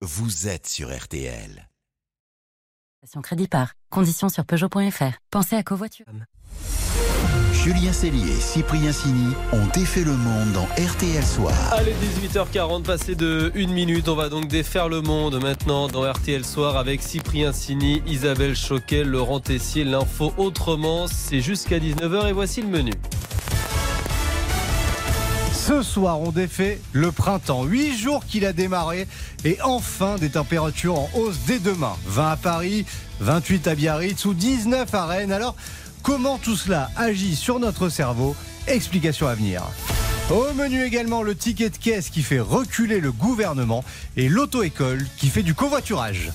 vous êtes sur RTL. Crédit par. Conditions sur Peugeot.fr. Pensez à covoiture. Julien Cellier et Cyprien Sini ont défait le monde dans RTL Soir. Allez, 18h40, passé de 1 minute. On va donc défaire le monde maintenant dans RTL Soir avec Cyprien Sini, Isabelle Choquet, Laurent Tessier. L'info autrement, c'est jusqu'à 19h et voici le menu. Ce soir, on défait le printemps. Huit jours qu'il a démarré et enfin des températures en hausse dès demain. 20 à Paris, 28 à Biarritz ou 19 à Rennes. Alors, comment tout cela agit sur notre cerveau? Explication à venir. Au menu également le ticket de caisse qui fait reculer le gouvernement et l'auto-école qui fait du covoiturage.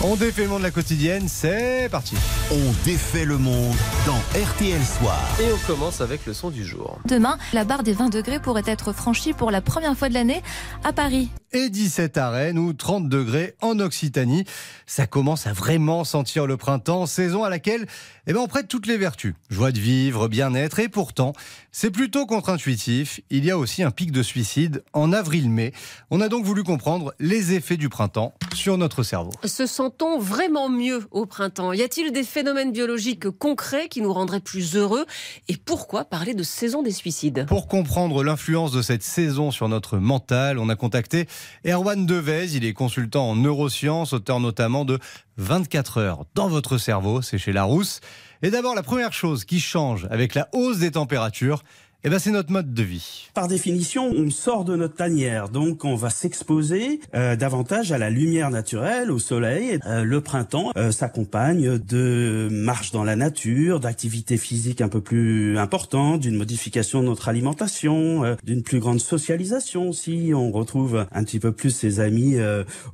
On défait le monde de la quotidienne, c'est parti. On défait le monde dans RTL Soir. Et on commence avec le son du jour. Demain, la barre des 20 degrés pourrait être franchie pour la première fois de l'année à Paris. Et 17 à Rennes ou 30 degrés en Occitanie. Ça commence à vraiment sentir le printemps, saison à laquelle eh ben, on prête toutes les vertus. Joie de vivre, bien-être et pourtant, c'est plutôt contre-intuitif. Il y a aussi un pic de suicide en avril-mai. On a donc voulu comprendre les effets du printemps sur notre cerveau. Se sent-on vraiment mieux au printemps? Y a-t-il des phénomènes biologiques concrets qui nous rendraient plus heureux? Et pourquoi parler de saison des suicides? Pour comprendre l'influence de cette saison sur notre mental, on a contacté Erwan Devez. Il est consultant en neurosciences, auteur notamment de 24 heures dans votre cerveau, c'est chez Larousse. Et d'abord, la première chose qui change avec la hausse des températures, eh ben, c'est notre mode de vie. Par définition, on sort de notre tanière, donc on va s'exposer euh, davantage à la lumière naturelle, au soleil. Euh, le printemps euh, s'accompagne de marches dans la nature, d'activités physiques un peu plus importantes, d'une modification de notre alimentation, d'une plus grande socialisation aussi. On retrouve un petit peu plus ses amis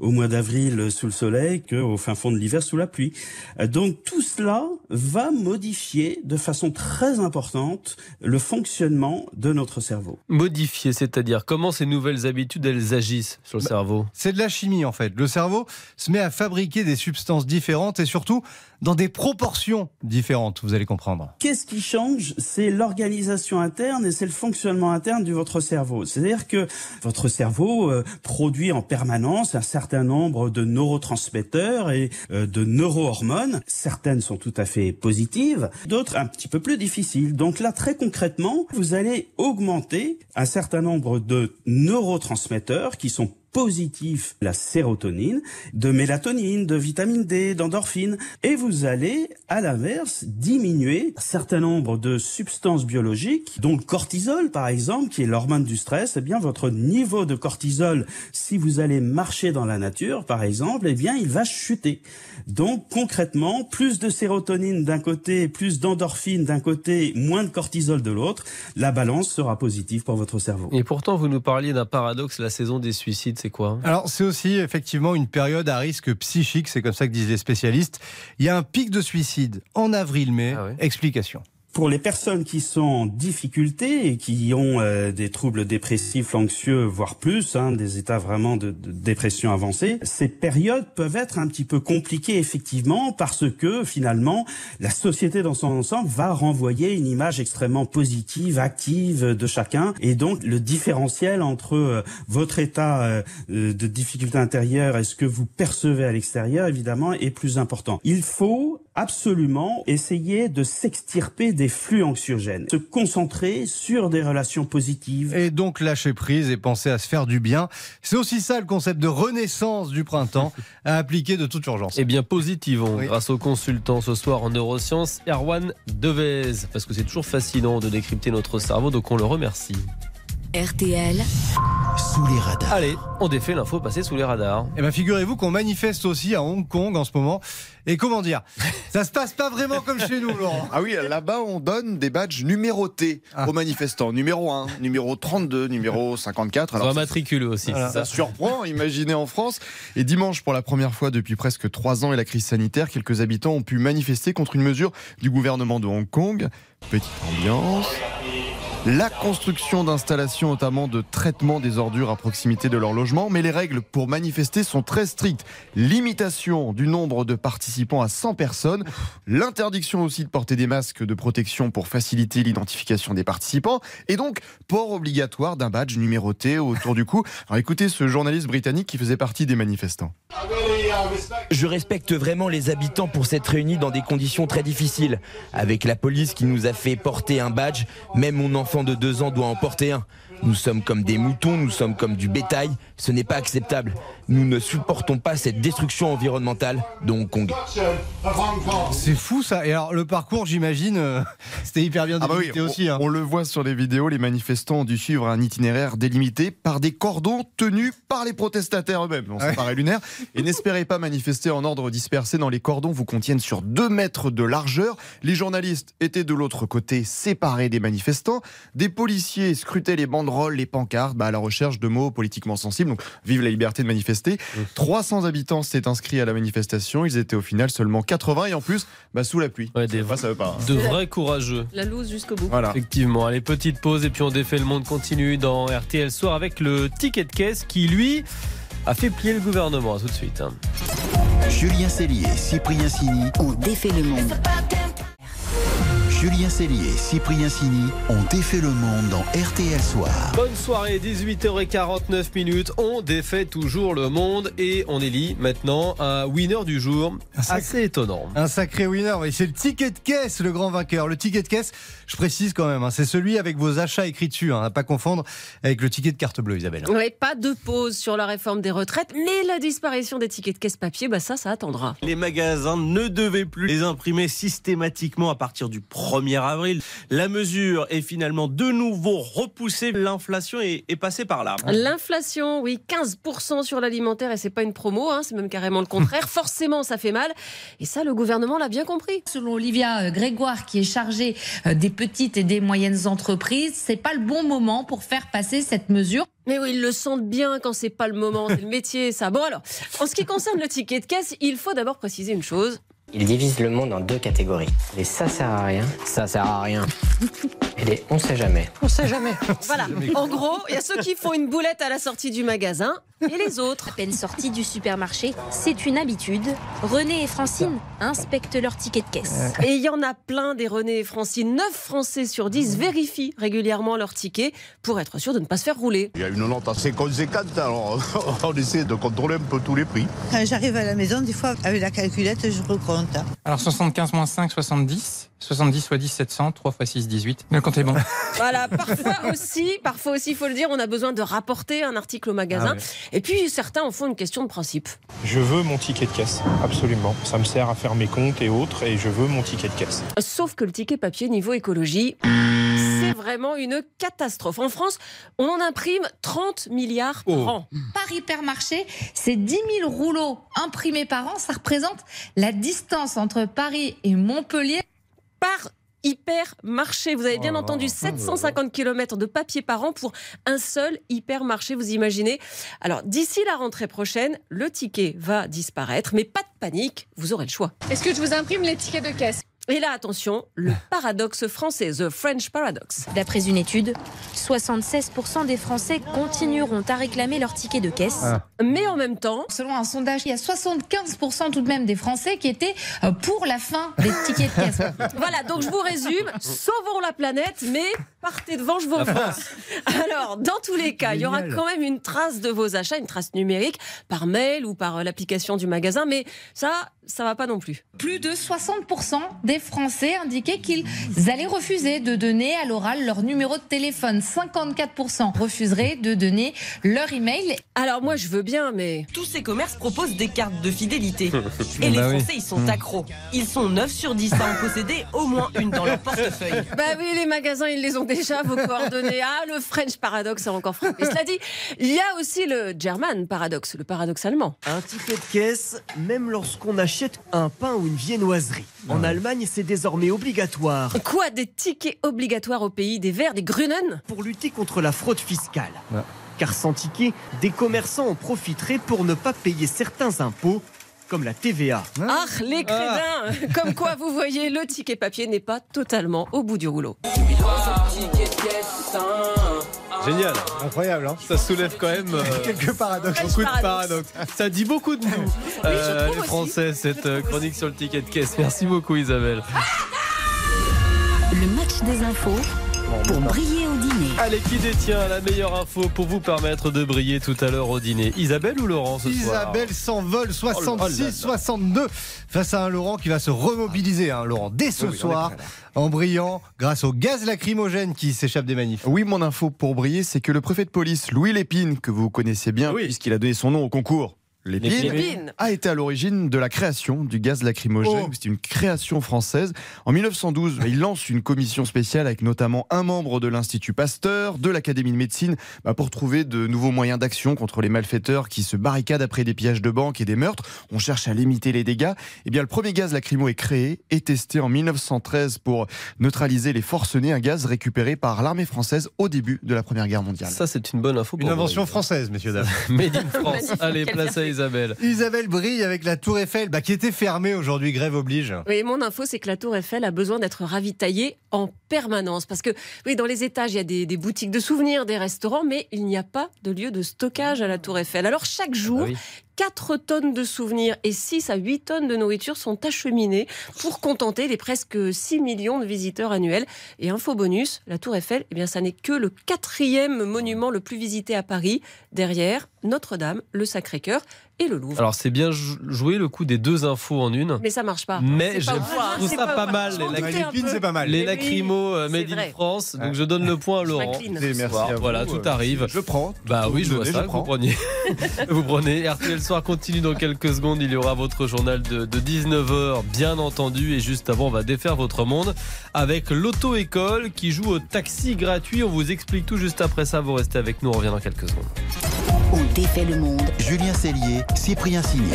au mois d'avril sous le soleil qu'au fin fond de l'hiver sous la pluie. donc tout cela va modifier de façon très importante le fonctionnement de notre cerveau. Modifier, c'est-à-dire comment ces nouvelles habitudes, elles agissent sur le Bah, cerveau? C'est de la chimie en fait. Le cerveau se met à fabriquer des substances différentes et surtout dans des proportions différentes, vous allez comprendre. Qu'est-ce qui change? C'est l'organisation interne et c'est le fonctionnement interne de votre cerveau. C'est-à-dire que votre cerveau euh, produit en permanence un certain nombre de neurotransmetteurs et euh, de neurohormones. Certaines sont tout à fait positives, d'autres un petit peu plus difficiles. Donc là, très concrètement, vous allez augmenter un certain nombre de neurotransmetteurs qui sont positifs, la sérotonine, de mélatonine, de vitamine D, d'endorphine, et vous allez, à l'inverse, diminuer un certain nombre de substances biologiques, dont le cortisol, par exemple, qui est l'hormone du stress, eh bien, votre niveau de cortisol, si vous allez marcher dans la nature, par exemple, eh bien, il va chuter. Donc, concrètement, plus de sérotonine d'un côté, plus d'endorphine d'un côté, moins de cortisol de l'autre, la balance sera positive pour votre cerveau. Et pourtant, vous nous parliez d'un paradoxe, la saison des suicides, c'est quoi? Alors c'est aussi effectivement une période à risque psychique, c'est comme ça que disent les spécialistes. Il y a un pic de suicide en avril-mai. Ah ouais? Explication. Pour les personnes qui sont en difficulté et qui ont euh, des troubles dépressifs, anxieux, voire plus, hein, des états vraiment de, de dépression avancée, ces périodes peuvent être un petit peu compliquées effectivement parce que finalement la société dans son ensemble va renvoyer une image extrêmement positive, active de chacun et donc le différentiel entre euh, votre état euh, euh, de difficulté intérieure et ce que vous percevez à l'extérieur évidemment est plus important. Il faut absolument essayer de s'extirper des flux anxiogènes, se concentrer sur des relations positives. Et donc lâcher prise et penser à se faire du bien. C'est aussi ça le concept de renaissance du printemps à appliquer de toute urgence. Eh bien, positivons Oui. grâce au consultant ce soir en neurosciences, Erwan Devez. Parce que c'est toujours fascinant de décrypter notre cerveau, donc on le remercie. RTL, Sous les radars. Allez, on défait l'info passée sous les radars. Eh bien, figurez-vous qu'on manifeste aussi à Hong Kong en ce moment. Et comment dire Ça se passe pas vraiment comme chez nous, Laurent. Ah oui, là-bas, on donne des badges numérotés Ah. aux manifestants. Numéro 1, numéro 32, numéro 54. On Alors, matriculer aussi, Voilà. c'est ça ça surprend, imaginez en France. Et dimanche, pour la première fois depuis presque trois ans et la crise sanitaire, quelques habitants ont pu manifester contre une mesure du gouvernement de Hong Kong. Petite ambiance. La construction d'installations, notamment de traitement des ordures à proximité de leur logement. Mais les règles pour manifester sont très strictes. Limitation du nombre de participants à 100 personnes. L'interdiction aussi de porter des masques de protection pour faciliter l'identification des participants. Et donc, port obligatoire d'un badge numéroté autour du cou. Alors écoutez ce journaliste britannique qui faisait partie des manifestants. Je respecte vraiment les habitants pour s'être réunis dans des conditions très difficiles. Avec la police qui nous a fait porter un badge, même mon enfant de deux ans doit en porter un. Nous sommes comme des moutons, nous sommes comme du bétail. Ce n'est pas acceptable. Nous ne supportons pas cette destruction environnementale de Hong Kong. C'est fou ça. Et alors le parcours, j'imagine, euh, c'était hyper bien Ah bah oui, délimité on, aussi. hein. on le voit sur les vidéos, les manifestants ont dû suivre un itinéraire délimité par des cordons tenus par les protestataires eux-mêmes. Bon, ça Ouais. paraît lunaire. Et n'espérez pas manifester en ordre dispersé dans les cordons vous contiennent sur 2 mètres de largeur. Les journalistes étaient de l'autre côté, séparés des manifestants. Des policiers scrutaient les banderoles, les pancartes, bah, à la recherche de mots politiquement sensibles. Donc, vive la liberté de manifester. 300 habitants s'étaient inscrits à la manifestation. Ils étaient au final seulement 80 et en plus, bah, sous la pluie. Ouais, des Enfin, ça veut pas. hein. de vrais courageux. La loose jusqu'au bout. Voilà. Effectivement, allez, petite pause et puis on défait le monde continue dans RTL Soir avec le ticket de caisse qui, lui, a fait plier le gouvernement. À tout de suite. hein. Julien Cellier, Cyprien Sini, On défait le monde. Julien Cellier, Cyprien Sini ont défait le monde dans RTL Soir. Bonne soirée, 18h49 minutes. On défait toujours le monde et on élit maintenant un winner du jour. sacré- Assez étonnant. Un sacré winner, oui, c'est le ticket de caisse, le grand vainqueur. Le ticket de caisse, je précise quand même, hein, c'est celui avec vos achats écrits dessus, hein, à pas confondre avec le ticket de carte bleue, Isabelle. Pas de pause sur la réforme des retraites, mais la disparition des tickets de caisse papier, bah ça, ça attendra. Les magasins ne devaient plus les imprimer systématiquement à partir du 1er avril. La mesure est finalement de nouveau repoussée. L'inflation est, est passée par là. L'inflation, oui, 15% sur l'alimentaire, et c'est pas une promo, hein, c'est même carrément le contraire. Forcément, ça fait mal. Et ça, le gouvernement l'a bien compris. Selon Olivia euh, Grégoire, qui est chargée euh, des petites et des moyennes entreprises, c'est pas le bon moment pour faire passer cette mesure. Mais oui, ils le sentent bien quand c'est pas le moment, c'est le métier, ça. Bon alors, en ce qui concerne le ticket de caisse, il faut d'abord préciser une chose. Il divise le monde en deux catégories. Les ça sert à rien, ça sert à rien. Et les on sait jamais. On sait jamais. Voilà. En gros, il y a ceux qui font une boulette à la sortie du magasin et les autres. À peine sortis du supermarché, c'est une habitude. René et Francine inspectent leur ticket de caisse. Et il y en a plein des René et Francine. 9 Français sur 10 vérifient régulièrement leur ticket pour être sûr de ne pas se faire rouler. Il y a une note assez conséquente, alors on essaie de contrôler un peu tous les prix. Quand j'arrive à la maison, des fois, avec la calculette, je recompte. Alors 75 moins 5, 70. 70 fois 10, 700. 3 fois 6, 18. Le compte est bon. Voilà, parfois aussi, parfois aussi, il faut le dire, on a besoin de rapporter un article au magasin. Ah ouais. Et puis certains en font une question de principe. Je veux mon ticket de caisse, absolument. Ça me sert à faire mes comptes et autres, et je veux mon ticket de caisse. Sauf que le ticket papier niveau écologie, c'est vraiment une catastrophe. En France, on en imprime 30 milliards par Oh. an. Par hypermarché, c'est 10 000 rouleaux imprimés par an. Ça représente la distance entre Paris et Montpellier. Par hypermarché. Vous avez bien Oh entendu là. 750 km de papier par an pour un seul hypermarché, vous imaginez Alors, d'ici la rentrée prochaine, le ticket va disparaître, mais pas de panique, vous aurez le choix. Est-ce que je vous imprime les tickets de caisse? Et là, attention, le paradoxe français, The French Paradox. D'après une étude, 76% des Français continueront à réclamer leur ticket de caisse. Ah. Mais en même temps, Selon un sondage, il y a 75% tout de même des Français qui étaient euh, pour la fin des tickets de caisse. Voilà, donc je vous résume, sauvons la planète, mais partez devant, je vous remercie. Alors, dans tous les cas, il y aura quand même une trace de vos achats, une trace numérique, par mail ou par euh, l'application du magasin, mais ça, ça va pas non plus. Plus de 60% des Français indiquaient qu'ils allaient refuser de donner à l'oral leur numéro de téléphone. 54% refuseraient de donner leur email. Alors moi, je veux bien, mais... Tous ces commerces proposent des cartes de fidélité. Et les Bah oui. Français, ils sont accros. Ils sont 9 sur 10 à en posséder au moins une dans leur portefeuille. Bah oui, les magasins, ils les ont déjà, vos coordonnées. Ah, le French paradoxe a encore frappé. Cela dit, il y a aussi le German paradoxe, le paradoxe allemand. Un ticket de caisse, même lorsqu'on achète un pain ou une viennoiserie. En Allemagne, c'est désormais obligatoire. Quoi, des tickets obligatoires au pays des Verts, des Grünen Pour lutter contre la fraude fiscale. Ouais. Car sans ticket, des commerçants en profiteraient pour ne pas payer certains impôts comme la TVA. Ah, les crédins Comme quoi, vous voyez, le ticket papier n'est pas totalement au bout du rouleau. Génial. Incroyable, hein Ça soulève quand même euh, Quelques paradoxes. beaucoup de paradoxes. paradoxes. Ça dit beaucoup de nous, euh, les aussi. Français, cette euh, chronique sur le ticket de caisse. Merci beaucoup, Isabelle. Le match des infos pour briller au dîner. Allez, qui détient la meilleure info pour vous permettre de briller tout à l'heure au dîner? Isabelle ou Laurent ce soir? Isabelle s'envole Oh là là. 66-62 face à un Laurent qui va se remobiliser, hein, Laurent, dès ce Oui, soir, en brillant grâce au gaz lacrymogène qui s'échappe des manifs. Oui, mon info pour briller, c'est que le préfet de police, Louis Lépine, que vous connaissez bien, puisqu'il a donné son nom au concours. Lépine, Lépine. a été à l'origine de la création du gaz lacrymogène. Oh. C'est une création française. En 1912, il lance une commission spéciale avec notamment un membre de l'Institut Pasteur, de l'Académie de médecine, bah, pour trouver de nouveaux moyens d'action contre les malfaiteurs qui se barricadent après des pillages de banques et des meurtres. On cherche à limiter les dégâts. Eh bien, le premier gaz lacrymo est créé et testé en 1913 pour neutraliser les forcenés, un gaz récupéré par l'armée française au début de la Première Guerre mondiale. Ça, c'est une bonne info. Une pour invention vous. française, messieurs, dames. Made in France. Allez, place à Isabelle. Isabelle brille avec la Tour Eiffel, bah, qui était fermée aujourd'hui, grève oblige. Oui, mon info, c'est que la Tour Eiffel a besoin d'être ravitaillée en permanence. Parce que, oui, dans les étages, il y a des, des boutiques de souvenirs, des restaurants, mais il n'y a pas de lieu de stockage à la Tour Eiffel. Alors, chaque jour, Ah oui. 4 tonnes de souvenirs et 6 à 8 tonnes de nourriture sont acheminées pour contenter les presque 6 millions de visiteurs annuels. Et info bonus, la Tour Eiffel, eh bien, ça n'est que le quatrième monument le plus visité à Paris, derrière Notre-Dame, le Sacré-Cœur et le Louvre. Alors, c'est bien jou- joué le coup des deux infos en une. mais ça marche pas. Mais je trouve ça pas mal, les m'en lac- doutais un Lépine, peu. c'est pas mal. Les Mais lacrymos euh, c'est made in vrai. France. Donc, je donne le point à Laurent. Merci. Voilà, tout arrive. Je prends. Bah oui, je vois ça. Vous prends. prenez. vous prenez. RTL Soir continue dans quelques secondes. Il y aura votre journal de, de 19h, bien entendu. Et juste avant, on va défaire votre monde avec l'auto-école qui joue au taxi gratuit. On vous explique tout juste après ça. Vous restez avec nous. On revient dans quelques secondes. On défait le monde. Julien Cellier, Cyprien Signy.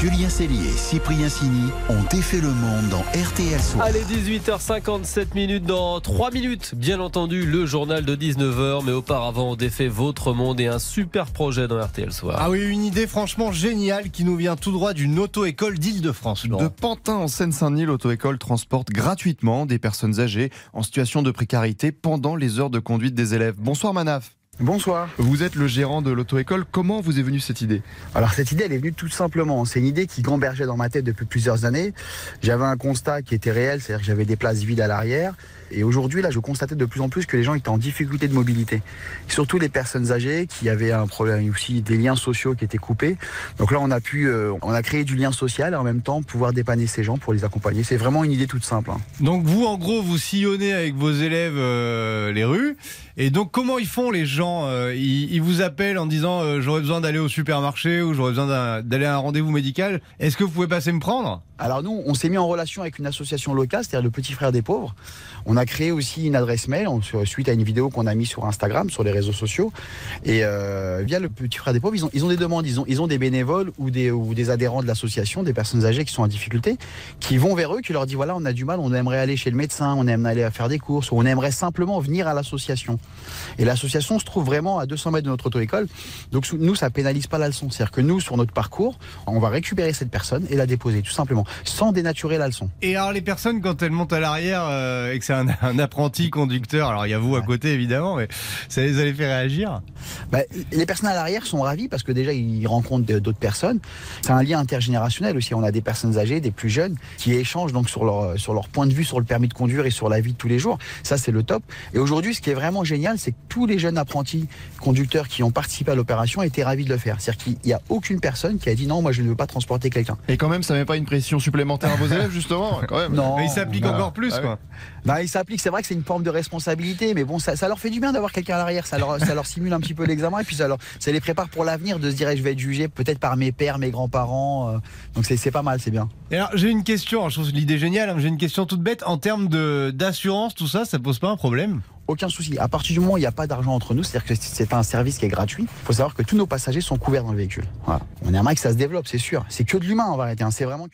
Julien Cellier et Cyprien Signy ont défait le monde dans RTL Soir. Allez, 18h57 minutes dans 3 minutes. Bien entendu, le journal de 19h. Mais auparavant, on défait votre monde et un super projet dans RTL Soir. Ah oui, une idée franchement géniale qui nous vient tout droit d'une auto-école d'Île-de-France. De. Pantin en Seine-Saint-Denis, l'auto-école transporte gratuitement des personnes âgées en situation de précarité pendant les heures de conduite des élèves. Bonsoir Manaf. Bonsoir. Vous êtes le gérant de l'auto-école. Comment vous est venue cette idée? Alors cette idée, elle est venue tout simplement. C'est une idée qui gambergeait dans ma tête depuis plusieurs années. J'avais un constat qui était réel, c'est-à-dire que j'avais des places vides à l'arrière. Et aujourd'hui, là, je constatais de plus en plus que les gens étaient en difficulté de mobilité. Surtout les personnes âgées qui avaient un problème aussi des liens sociaux qui étaient coupés. Donc là, on a pu, euh, on a créé du lien social et en même temps pouvoir dépanner ces gens pour les accompagner. C'est vraiment une idée toute simple. hein. Donc vous, en gros, vous sillonnez avec vos élèves euh, les rues. Et donc, comment ils font les gens Euh, ils, ils vous appellent en disant euh, j'aurais besoin d'aller au supermarché ou j'aurais besoin d'aller à un rendez-vous médical. Est-ce que vous pouvez passer me prendre? Alors nous, on s'est mis en relation avec une association locale, c'est-à-dire le Petit Frère des Pauvres. On a créé aussi une adresse mail suite à une vidéo qu'on a mise sur Instagram, sur les réseaux sociaux. Et euh, via le Petit Frère des Pauvres, ils ont, ils ont des demandes, ils ont, ils ont des bénévoles ou des, ou des adhérents de l'association, des personnes âgées qui sont en difficulté, qui vont vers eux, qui leur disent voilà, on a du mal, on aimerait aller chez le médecin, on aimerait aller faire des courses, ou on aimerait simplement venir à l'association. Et l'association se trouve vraiment à 200 mètres de notre auto-école. Donc nous, ça pénalise pas la leçon. C'est-à-dire que nous, sur notre parcours, on va récupérer cette personne et la déposer, tout simplement, sans dénaturer la leçon. Et alors les personnes quand elles montent à l'arrière euh, et que c'est un, un apprenti conducteur, alors il y a vous à côté évidemment, mais ça les a les fait réagir Bah, les personnes à l'arrière sont ravies parce que déjà ils rencontrent d'autres personnes. C'est un lien intergénérationnel aussi. On a des personnes âgées, des plus jeunes qui échangent donc sur leur sur leur point de vue sur le permis de conduire et sur la vie de tous les jours. Ça c'est le top. Et aujourd'hui, ce qui est vraiment génial, c'est que tous les jeunes apprentis conducteurs qui ont participé à l'opération étaient ravis de le faire. C'est-à-dire qu'il n'y a aucune personne qui a dit non, moi je ne veux pas transporter quelqu'un. Et quand même, ça met pas une pression supplémentaire à vos élèves, justement quand même. Non. Mais il s'applique encore plus Ah quoi. Bah, il s'applique, c'est vrai que c'est une forme de responsabilité, mais bon, ça, ça leur fait du bien d'avoir quelqu'un à l'arrière, ça leur, ça leur simule un petit peu et puis ça, leur, ça les prépare pour l'avenir de se dire, eh, je vais être jugé peut-être par mes pères, mes grands-parents, euh, donc c'est pas mal, c'est bien. Et alors j'ai une question, alors, je trouve l'idée géniale, hein, j'ai une question toute bête. En termes d'assurance, tout ça, ça pose pas un problème? Aucun souci. À partir du moment où il n'y a pas d'argent entre nous, c'est-à-dire que c'est un service qui est gratuit, il faut savoir que tous nos passagers sont couverts dans le véhicule. Voilà. On aimerait que ça se développe, c'est sûr. C'est que de l'humain en vérité, hein. c'est vraiment.